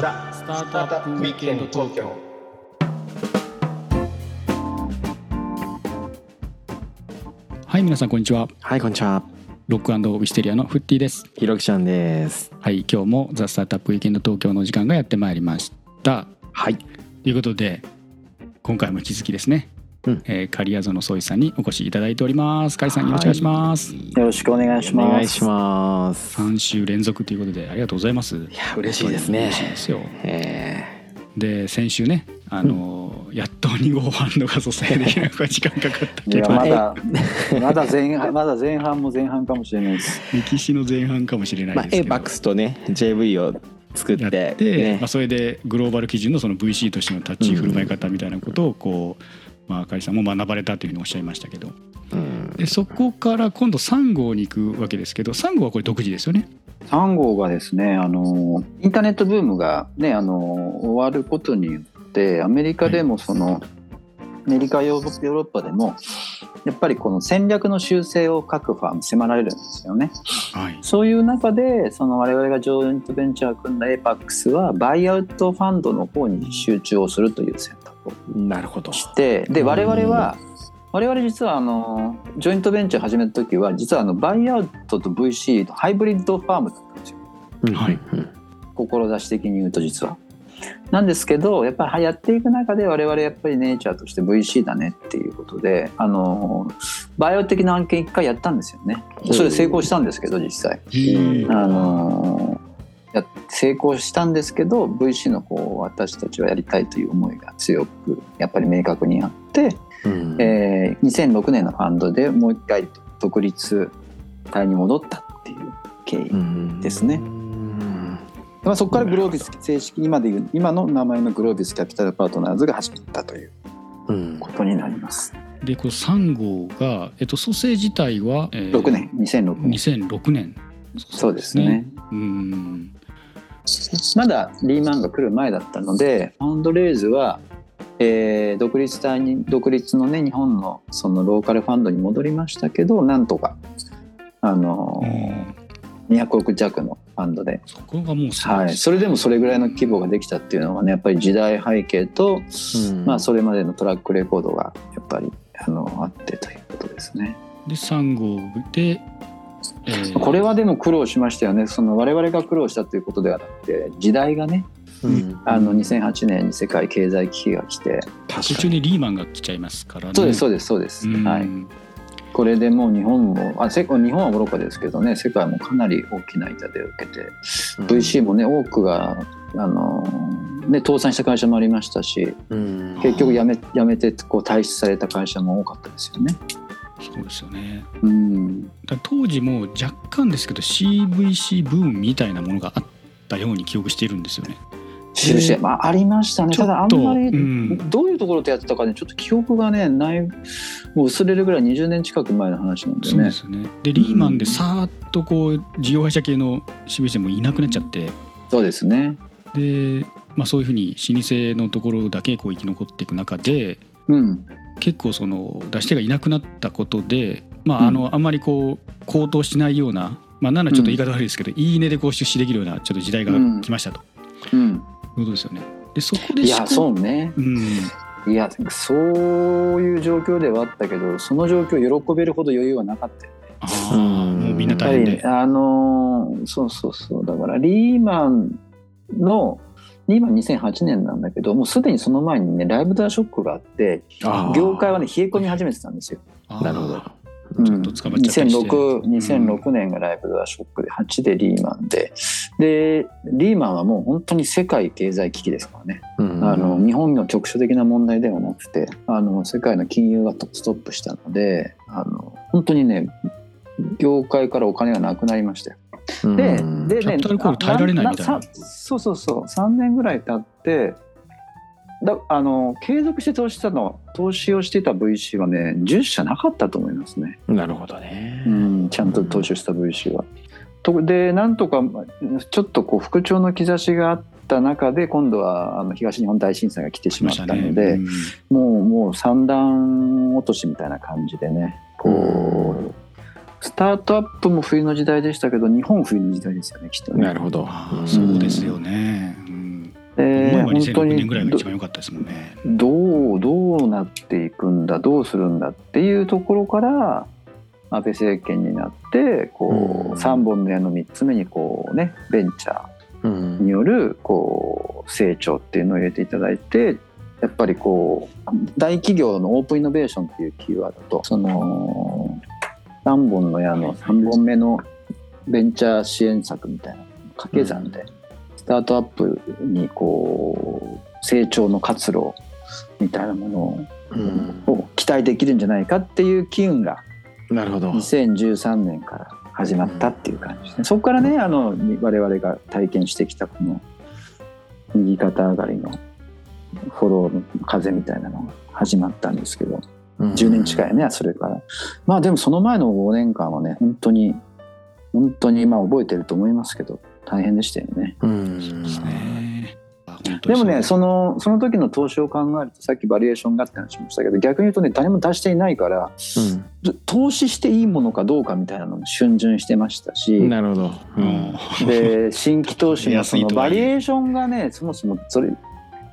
ザ・スタートアップウィークエンド東京はい皆さんこんにちははい、こんにちは。ロックウィステリアのフッティですひろきちゃんです。はい今日もザ・スタートアップウィークエンド東京の時間がやってまいりましたはい。ということで今回も引き続きですね、うん。えー、刈谷園総一さんにお越しいただいております。刈谷さんよろしくお願いします、はい。よろしくお願いします。お願いします。3週連続ということでありがとうございます。いや、嬉しいですね。嬉。しいですよ。えで先週ねあのーやっと2号ファンドが蘇生できるのが時間かかったいやけどまだまだ前半まだ前半も前半かもしれないです。歴史の前半かもしれなーまあ、いですけど、ABAX とね、JV を作っやて、って、ね。まあ、それでグローバル基準のその VC としての立ち振る舞い方みたいなことをこう、まあ、あかりさんも学ばれたというふうにおっしゃいましたけど。うん。でそこから今度3号に行くわけですけど3号はこれ独自ですよね？3号がですねあのインターネットブームがねあの終わることによってアメリカでもその、アメリカヨーロッパでもやっぱりこの戦略の修正を各ファーム迫られるんですよね。はい、そういう中でその我々がジョイントベンチャーを組んだ APAX はバイアウトファンドの方に集中をするという選択。をなるほど。してで我々は我々実はあのジョイントベンチャー始めた時は実はあのバイアウトと VC とハイブリッドファームだったんですよはいうん志的に言うと実は。なんですけどやっぱりやっていく中で我々やっぱりネイチャーとして VC だねっていうことであのバイオ的な案件一回やったんですよね。それ成功したんですけど実際。あのや成功したんですけど VC の方を私たちはやりたいという思いが強くやっぱり明確にあって、うん。えー2006年のファンドでもう一回独立体に戻ったっていう経緯、うん。ですね。うんまあ、そこからグロービス正式に今でいう今の名前のグロービスキャピタルパートナーズが始まったといううん。ことになります。でこの3号が、えっと、蘇生自体は、えー6年2006年。2006年。そうですね。うんまだリーマンが来る前だったのでファンドレイズは、えー独立体に独立のね日本のそのローカルファンドに戻りましたけどなんとかあのうん200億弱のファンドで、そこがもうはい、それでもそれぐらいの規模ができたっていうのはねやっぱり時代背景と、うん。まあ、それまでのトラックレコードがやっぱりあのあってということですね。で3号で、えーこれはでも苦労しましたよね。その我々が苦労したということではなくて時代がねうん。あの2008年に世界経済危機が来て。途中にリーマンが来ちゃいますからね。そうですそうですそうです、うん。はい、これでもう日本もあせ日本は愚かですけどね世界もかなり大きな痛手を受けて、VC もね多くがあの、ね、倒産した会社もありましたしうん。結局やめやめてこう退出された会社も多かったですよね。そうですよね。うん当時も若干ですけど CVC ブームみたいなものがあったように記憶しているんですよね。印まあ、ありましたね。ただあんまりうん。どういうところでやってたかねちょっと記憶がねないもう薄れるぐらい20年近く前の話なんでね。そうですよね。でリーマンでさーっとこう事業会社系の CVC もいなくなっちゃって。そうですね。で、まあ、そういうふうに老舗のところだけこう生き残っていく中でうん結構その出し手がいなくなったことで、まあ、うん。あのあんまりこう高騰しないような、まあ、なんならちょっと言い方悪いですけど、いいねでこう出資できるようなちょっと時代が来ましたと、うん。いうことですよね。でそこでいやそうね。うん、いやそういう状況ではあったけどその状況を喜べるほど余裕はなかったよああうん。もうみんな大変で。りあのーそうそうそう。だからリーマンのリーマン2008年なんだけどもうすでにその前にねライブダーショックがあって業界はね冷え込み始めてたんですよ。なるほど。うんちょっと捕まっちゃったりして。2006 2006年がライブダーショックで8でリーマンで。でリーマンはもう本当に世界経済危機ですからね、うん。あの日本の局所的な問題ではなくてあの世界の金融がストップしたのであの本当にね業界からお金がなくなりましたよ。でうん。でね耐えられないみたいな。さそうそうそう。3年ぐらい経ってだあの継続して投資したの投資をしてた VC はね10社なかったと思いますね。なるほどねうん、ちゃんと投資した VC は。とでなんとかちょっとこう復調の兆しがあった中で今度はあの東日本大震災が来てしまったので、うんもうもう三段落としみたいな感じでねこう、スタートアップも冬の時代でしたけど日本冬の時代ですよねきっとね。なるほどそうですよね。えば本当2006年ぐらいにが一番良かったですもんね。どうどうなっていくんだどうするんだっていうところから安倍政権になってこうん。う3本の矢の3つ目にこうねベンチャうん。ーによるこう成長っていうのを入れていただいてやっぱりこう大企業のオープンイノベーションっていうキーワードとその3本の矢の3本目のベンチャー支援策みたいな掛け算でスタートアップにこう成長の活路みたいなものをうんを期待できるんじゃないかっていう機運がなるほど。2013年から始まったっていう感じですね。そこからねあの我々が体験してきたこの右肩上がりのフォローの風みたいなのが始まったんですけど10年近いねそれからまあでもその前の5年間はね本当に本当にまあ覚えてると思いますけど大変でしたよね。うん。そうでもねにそのその時の投資を考えるとさっきバリエーションがって話しましたけど逆に言うとね誰も出していないから投資していいものかどうかみたいなのも逡巡してましたしうん。なるほど。ううんん。で新規投資の そのバリエーションがねそもそもそれ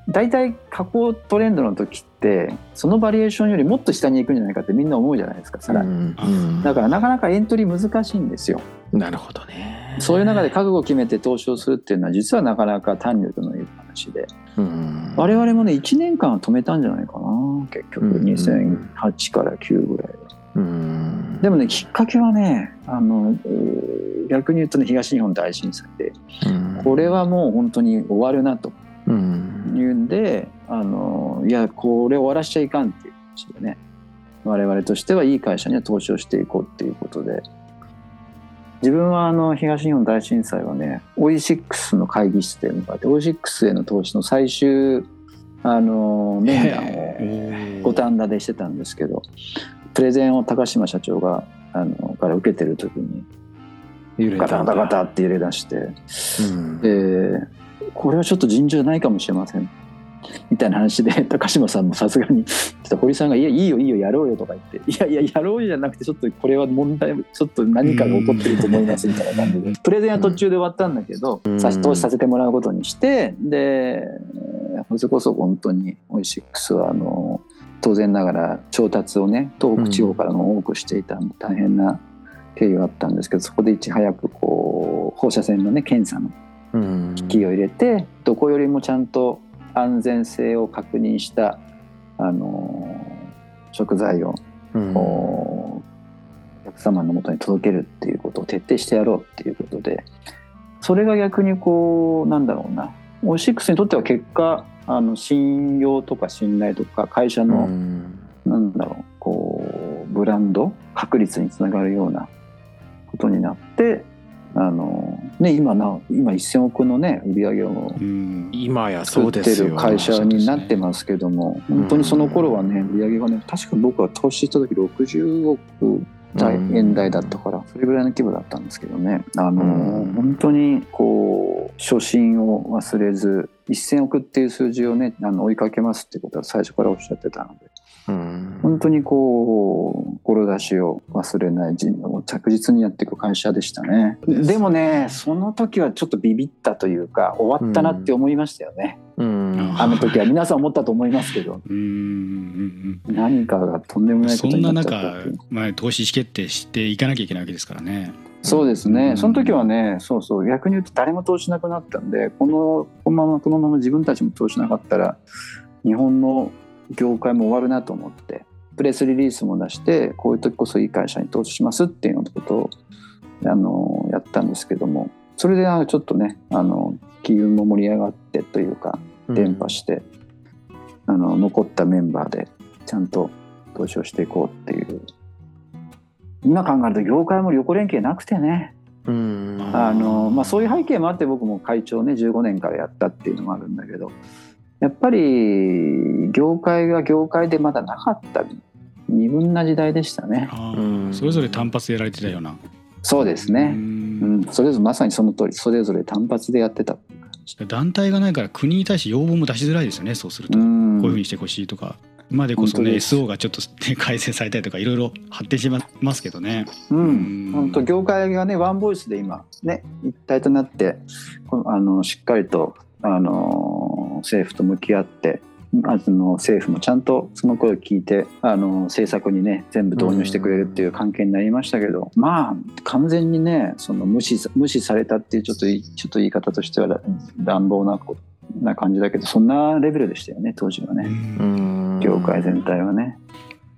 大体下降トレンドの時ってそのバリエーションよりもっと下に行くんじゃないかってみんな思うじゃないですかさらに。うんだからなかなかエントリー難しいんですよ。なるほどね。そういう中で覚悟を決めて投資をするっていうのは実はなかなか胆力のいる話で。うん。我々もね1年間は止めたんじゃないかな。結局うん。2008から9ぐらいで。うん。でもねきっかけはねあのえー逆に言うとね東日本大震災で。うん。これはもう本当に終わるなと。うん。いうんであのいやこれ終わらしちゃいかんっていう話でね。我々としてはいい会社には投資をしていこうっていうことで自分はあの東日本大震災はねオイシックスの会議室で迎えてオイシックスへの投資の最終あの面談を五反田でしてたんですけどプレゼンを高島社長があのから受けてる時にガタガタガタって揺れ出してうんでこれはちょっと尋常じゃないかもしれませんみたいな話で高島さんもさすがにちょっと堀さんが「いやいいよいいよやろうよ」とか言って「いやいややろうよじゃなくてちょっとこれは問題ちょっと何かが起こってると思います」みたいな感じでプレゼンは途中で終わったんだけどうん。さし投資させてもらうことにしてでそれこそ本当にオイシックスはあの当然ながら調達をね東北地方からも多くしていた大変な経緯があったんですけどそこでいち早くこう放射線のね検査のうん。機器を入れてどこよりもちゃんと安全性を確認したあの食材をうん。お客様のもとに届けるっていうことを徹底してやろうっていうことでそれが逆にこうなんだろうな。オイシックスにとっては結果あの信用とか信頼とか会社うの、ん。なんだろうこうブランド確率につながるようなことになってあの、ね、今な今1,000億のね売り上げをうん。今やそ作ってうですよ。る会社になってますけども、本当にその頃はね売り上げがね確か僕は投資した時60億台うん。円台だったからそれぐらいの規模だったんですけどね。あの、うん。本当にこう初心を忘れず1,000億っていう数字をねあの追いかけますってことは最初からおっしゃってたのでうん本当にこう志を忘れない人を着実にやっていく会社でしたね。でもねその時はちょっとビビったというか終わったなって思いましたよね、うん。あの時は。皆さん思ったと思いますけど。何かがとんでもうんないことそんなになっちゃった中っていう、まあ、投資意思決定していかなきゃいけないわけですからね。そうですうん。ねその時はねそうそう。逆に言うと誰も投資しなくなったんでこのこのままこのまま自分たちも投資しなかったら日本の業界も終わるなと思ってプレスリリースも出してこういう時こそいい会社に投資しますっていうようなことをあのやったんですけどもそれでなんかちょっとねあの機運も盛り上がってというか伝播して、あの残ったメンバーでちゃんと投資をしていこうっていう。今考えると業界も旅行連携なくてね。うん。あの、まあ、そういう背景もあって僕も会長ね15年からやったっていうのもあるんだけどやっぱり業界が業界でまだなかった二分な時代でしたね。それぞれ単発でやられてたような。そうですうね、うん。んそれぞれまさにその通りそれぞれ単発でやってた。団体がないから国に対して要望も出しづらいですよねそうすると、こうん。ういうふうにしてほしいとか。今でこそね SO がちょっとね 改正されたりとかいろいろ発展してますけどね。ううんん、本当業界がねワンボイスで今ね一体となってこのあのしっかりとあの政府と向き合ってあの政府もちゃんとその声を聞いてあの政策にね全部導入してくれるっていう関係になりましたけど、まあ完全にねその無視さ無視されたっていうちょっといちょっと言い方としてはら乱暴なこな感じだけどそんなレベルでしたよね当時はうね。うん。ん業界全体はね。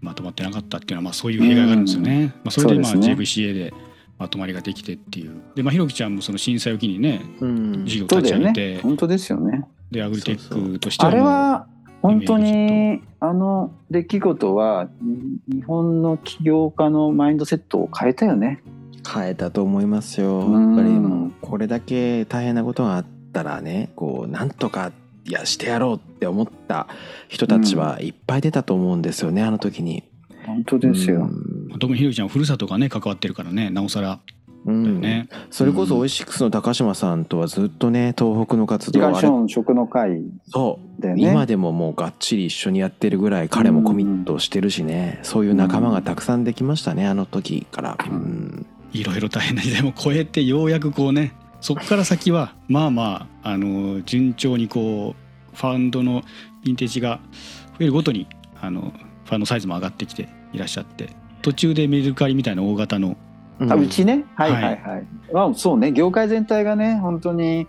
まとまってなかったっていうのはまあそういう弊害があるんですよね。まあ、それでまあそうですね。JVCA でまとまりができてっていう。でまあひろきちゃんもその震災を機にねうん。事業立ち上げて、ね。本当ですよね。でアグリテックとしてはあれは本当にあの出来事はに日本の起業家のマインドセットを変えたよね。変えたと思いますよ。やうん。っぱりもうこれだけ大変なことがあったらねこうなんとかいやしてやろうって思った人たちはいっぱい出たと思うんですよねあの時に。本当ですよ。うん。特にひろきちゃんはふるさとがね関わってるからねなおさらうん。ね。それこそオイシックスの高島さんとはずっとね東北の活動あれ。時間ション食の会そう。だよね。今でももうがっちり一緒にやってるぐらい彼もコミットしてるしね、そういう仲間がたくさんできましたねあの時から、うん。うん。いろいろ大変な時代も超えてようやくこうねそこから先はまあまああの順調にこうファンドのヴィンテージが増えるごとにあのファンドサイズも上がってきていらっしゃって途中でメルカリみたいな大型のうんあうちね、はいははいいはい。まあ、そうね、業界全体がね、本当に、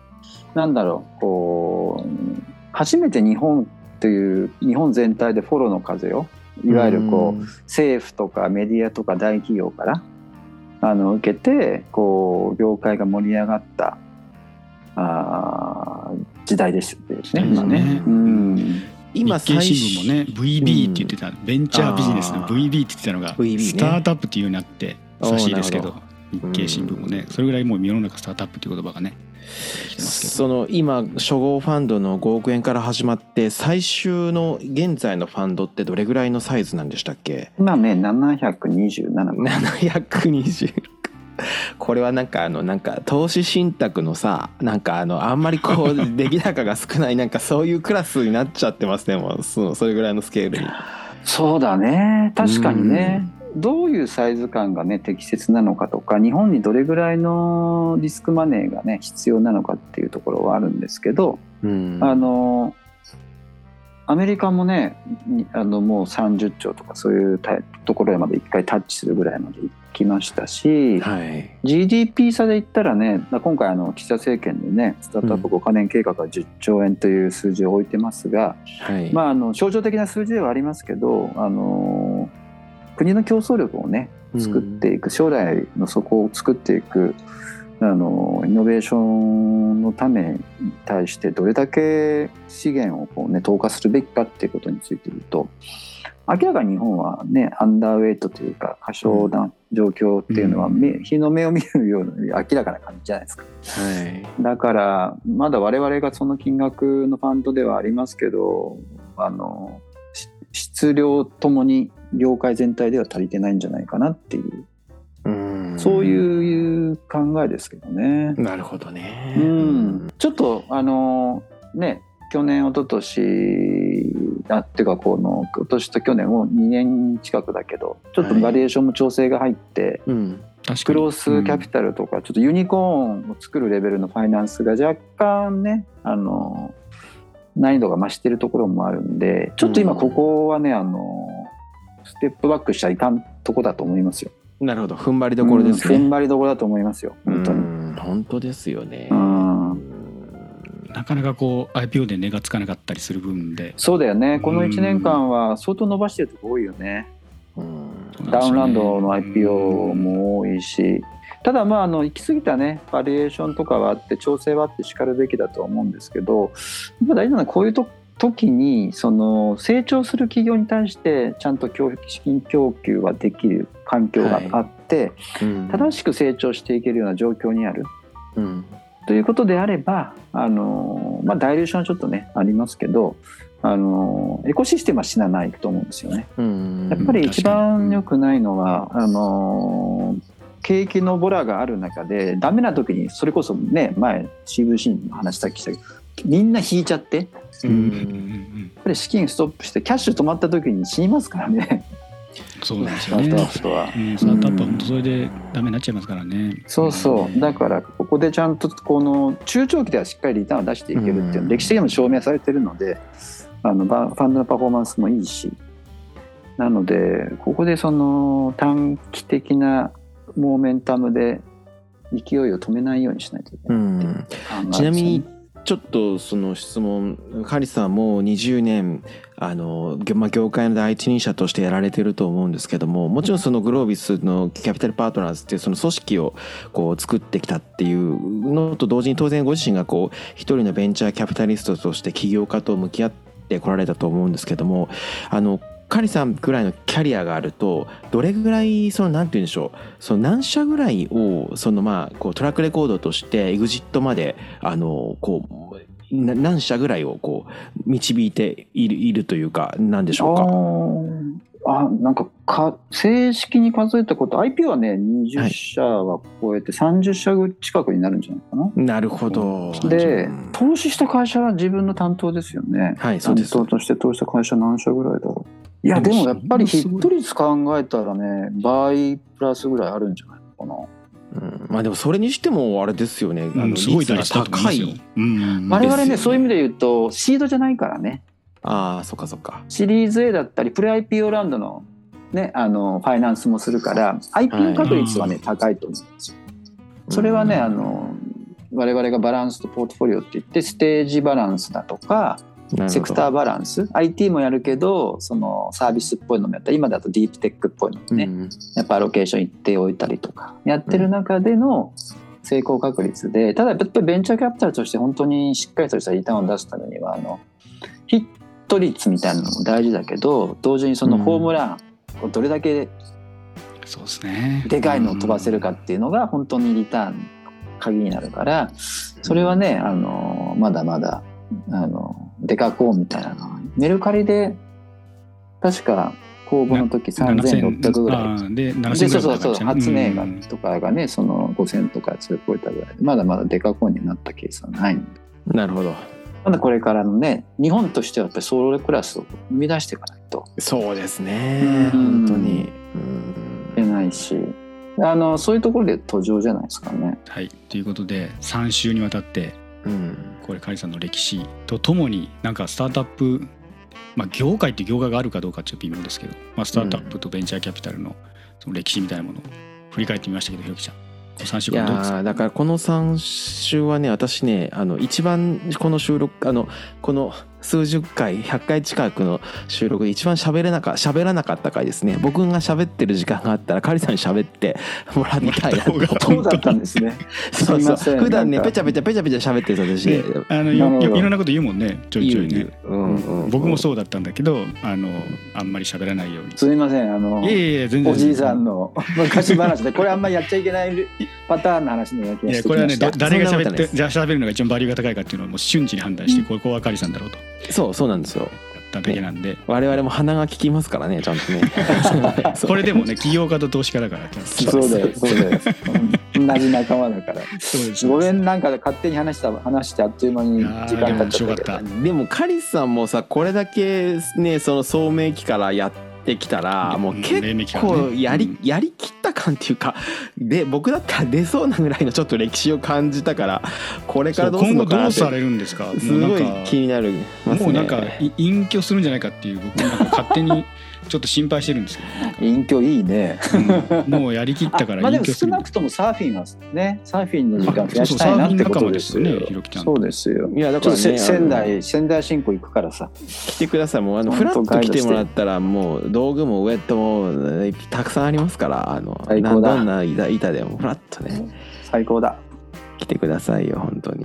なんだろう、こう、初めて日本という、日本全体でフォローの風を、いわゆるこう、政府とかメディアとか大企業から、あの、受けて、こう、業界が盛り上がった、あー時代ですですね、うん今ね。うん。今日経最新聞もね VB って言ってた、ベンチャービジネスの VB って言ってたのがね。スタートアップっていうようになって久しいですけど日経新聞もねそれぐらいもう世の中スタートアップっていう言葉がねその今初号ファンドの5億円から始まって最終の現在のファンドってどれぐらいのサイズなんでしたっけ？今ね、727 720これはなんかあのなんか投資信託のさなんかあのあんまりこう出来高が少ないなんかそういうクラスになっちゃってますねもうそうそれぐらいのスケールに。そうだね。確かにね、どういうサイズ感がね適切なのかとか日本にどれぐらいのリスクマネーがね必要なのかっていうところはあるんですけど、うんあのアメリカもねにあのもう30兆とかそういうたところまで一回タッチするぐらいまで行きましたし、はい。GDP 差で言ったらね今回あの岸田政権でねスタートアップ5カ年計画は10兆円という数字を置いてますが、はい。まあ、あの象徴的な数字ではありますけど、あの国の競争力をね作っていく、将来の底を作っていく、あのイノベーションのために対してどれだけ資源をこう、ね、投下するべきかっていうことについて言うと明らかに日本はねアンダーウェイトというか過小な状況っていうのは、うん目日の目を見るように明らかな感じじゃないですか。はい。だからまだ我々がその金額のファンドではありますけどあのし質量ともに業界全体では足りてないんじゃないかなっていう。うん。そういう考えですけどね。なるほどね。うん、ちょっとあのね去年一昨年あっていうかこの今年と去年も2年近くだけどちょっとバリエーションも調整が入って、うん。確かに。クロスキャピタルとか、ちょっとユニコーンを作るレベルのファイナンスが若干ねあの難易度が増してるところもあるんでちょっと今ここはね、あのステップバックしちゃいかんとこだと思いますよ。なるほど。踏ん張りどころですね。うん踏ん張りどころだと思いますよ本当に。うん本当ですよね。なかなかこう IPO で値がつかなかったりする分でそうだよねこの1年間は相当伸ばしてるとこ多いよね。うんダウンランドの IPO も多いし、ただまああの行き過ぎたねバリエーションとかはあって調整はあってしかるべきだとは思うんですけどやっぱ大事なのはこういうと時にその成長する企業に対してちゃんと供資金供給はできる環境があって、うん。正しく成長していけるような状況にある。うん。ということであればあの、まあ、ダイレーションはちょっとねありますけどあのエコシステムは死なないと思うんですよね。うん。やっぱり一番に良くないのは、あの景気のボラがある中でダメな時にそれこそね前 CVC の話さっきしたけどみんな引いちゃって。やっうん。うんうんうんぱり資金ストップしてキャッシュ止まった時に死にますからね。そうなんですスタートアよねップとは。うん、スタートアップは本当それでダメになっちゃいますからね。そうそう。だからここでちゃんとこの中長期ではしっかりリターンを出していけるっていううん。の歴史的にも証明されてるのであのバファンドのパフォーマンスもいいし。なのでここでその短期的なモーメンタムで勢いを止めないようにしないといけうないっていう。考ん。ちなみにちょっとその質問カリさんもう20年あの、まあ、業界の第一人者としてやられてると思うんですけどももちろんそのグロービスのキャピタルパートナーズっていうその組織をこう作ってきたっていうのと同時に当然ご自身がこう一人のベンチャーキャピタリストとして起業家と向き合ってこられたと思うんですけどもあのカリさんぐらいのキャリアがあるとどれぐらいそのなんて言うんでしょうその何社ぐらいをそのまあこうトラックレコードとしてエグジットまであのこうな何社ぐらいをこう導いているいるというかなんでしょうか？あなんかか正式に数えたこと IP はね20社は超えて30社近くになるんじゃないかな。なるほど。でうん投資した会社は自分の担当ですよね。はいそうです担当として投資した会社何社ぐらいだろう。いやでもやっぱりヒット率考えたらね倍プラスぐらいあるんじゃないのかな。うんまあでもそれにしてもあれですよね。あのうんすごい高い。。うん我々ね、ねそういう意味で言うとシードじゃないからねああそっかそっか。シリーズ A だったりプレ IPO ラウンドの,、ね、あのファイナンスもするから IPO 確率はね、高いと思うんですよ。それはね、うんあの我々がバランスとポートフォリオって言ってステージバランスだとかセクターバランス。IT もやるけどそのサービスっぽいのもやった。り今だとディープテックっぽいのもね、うんやっぱアロケーション一定置いたりとか。やってる中での成功確率でただやっぱりベンチャーキャピタルとして本当にしっかりとしたリターンを出すためにはあのヒット率みたいなのも大事だけど同時にそのホームランをどれだけそうですね。でかいのを飛ばせるかっていうのが本当にリターンの鍵になるからそれはねあのまだまだあのデカコーンみたいな。のはメルカリで確か公募の時3600ぐらい。でで7000そうそうそう初値がうん。とかがねその5000とかそれ超えたぐらいで。まだまだデカコンになったケースはないので。なるほど。まだこれからのね日本としてはやっぱりソロクラスを生み出していかないと。そうですね。うん。本当に。いけないし。あのそういうところで途上じゃないですかね。はい。ということで3週にわたってうん。これカリさんの歴史とともになんかスタートアップまあ業界って業界があるかどうかちょっと微妙ですけど、まあ、スタートアップとベンチャーキャピタルのその歴史みたいなものを振り返ってみましたけどひろきちゃん3週いや間どうですか？だからこの3週はね私ねあの一番この収録あのこの数十回100回近くの収録で一番喋れなか喋らなかった回ですね。僕が喋ってる時間があったらカリさんに喋って もらいたいなそうだったんですね。そうそう。普段ねペチャペチャペチャペチャ喋ってる私。であのいろんなこと言うもんね。ちょいちょいね。うんうん。僕もそうだったんだけどあのあんまり喋らないように。すみませんあのいやいやいや全然おじいさんの昔話でこれあんまりやっちゃいけないパターンの話のような気がしていやこれはね誰が喋ってじゃあ喋るのが一番バリューが高いかっていうのをもう瞬時に判断して、ここはカリさんだろうとそうそうなんですよ。やっただけなんで、我々も鼻が利きますからねちゃんとね。これでもね起業家と投資家だからそうだよそうだようん同じ仲間だから。そうです。ごめんなんか勝手に話した話してあっという間に時間経っちったでもカリスさんもさこれだけねその聡明期からやってきたらもう結構やり,、うん。やりきった感っていうかで僕だったら出そうなぐらいのちょっと歴史を感じたからこれからどうする今のかなって。後どうされるんですか？すごい気になる。もうなんかい隠居するんじゃないかっていう僕なんか勝手にちょっと心配してるんですけど。隠居いいね。うん。もうやりきったからあまあでも少なくともサーフィンはねサーフィンの時間増やしたいなってことですよ。ねひろきちゃんそうですよ。いやだからね仙台仙台新行行くからさ。来てください。もうあのフラッと来てもらったらもう道具もウェットもたくさんありますからあの最高だ。どんな板板でもフラッとね。最高だ。来てくださいよ本当に。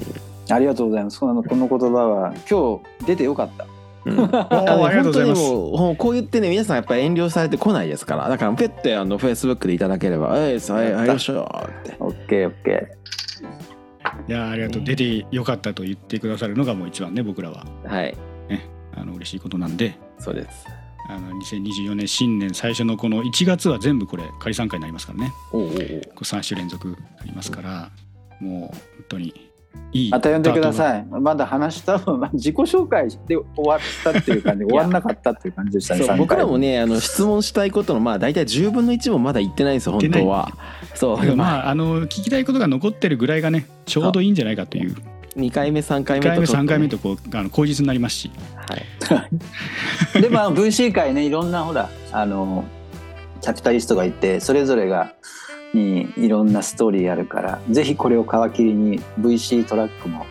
ありがとうございます。このこの言葉は今日出てよかったうん。ありがとうございます。本当にもうほんこう言ってね皆さんやっぱり遠慮されてこないです。からだからペッてあのフェイスブックでいただければ「えいさいはいよっしゃ」って。オッケーオッケいやありがとう。出てよかったと言ってくださるのがもう一番ね僕らは。はい。あの嬉しいことなんで。そうです。あの2024年新年最初のこの1月は全部これ仮参加になりますからね。おうおうおう。こう3週連続になりますからもう本当にいい。また呼んでくだい。さい。まだ話したまあ 自己紹介して終わったっていう感じで終わんなかったっていう感じでしたね。僕らもねあの質問したいことのまあ大体10分の1もまだ言ってないんですよ本当は。そう。まあまああの聞きたいことが残ってるぐらいがねちょうどいいんじゃないかという。2回目3回2回目目とちょっとね。3回目とこうあの口実になりますし。はい。でまあ VC 界ねいろんなほらあのキャピタリストがいてそれぞれがにいろんなストーリーあるからぜひこれを皮切りに VC トラックも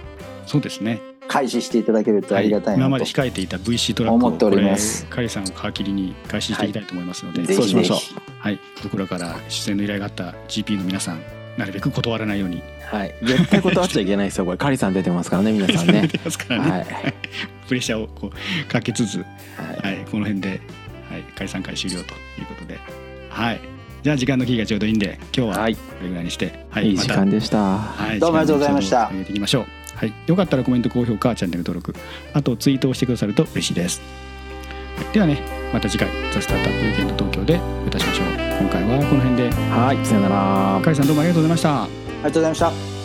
そうですね。開始していただけるとありがたいなと、今まで控えていた VC トラックを思っております。これカリさんを皮切りに開始していきたいと思いますので、ぜひそうしましょう。はい、僕らから出演の依頼があった GP の皆さんなるべく断らないように。はい。絶対断っちゃいけないですよこれカリさん出てますからね 皆さんね。出てますからね、はい。プレッシャーをこうかけつつ、はい。はい、この辺で、はい、解散会終了ということで、はい、じゃあ時間の切りがちょうどいいんで今日ははいこれぐらいにして、はいいい時間でしたはい、どうもありがとうございました上げていきましょう。はい、よかったらコメント、高評価、チャンネル登録、あとツイートをしてくださると嬉しいです。はいではね、また次回、ザ・スタートアップウィーケンド東京でお会いいたしましょう。今回はこの辺で、はいさよならカリさんどうもありがとうございました。ありがとうございました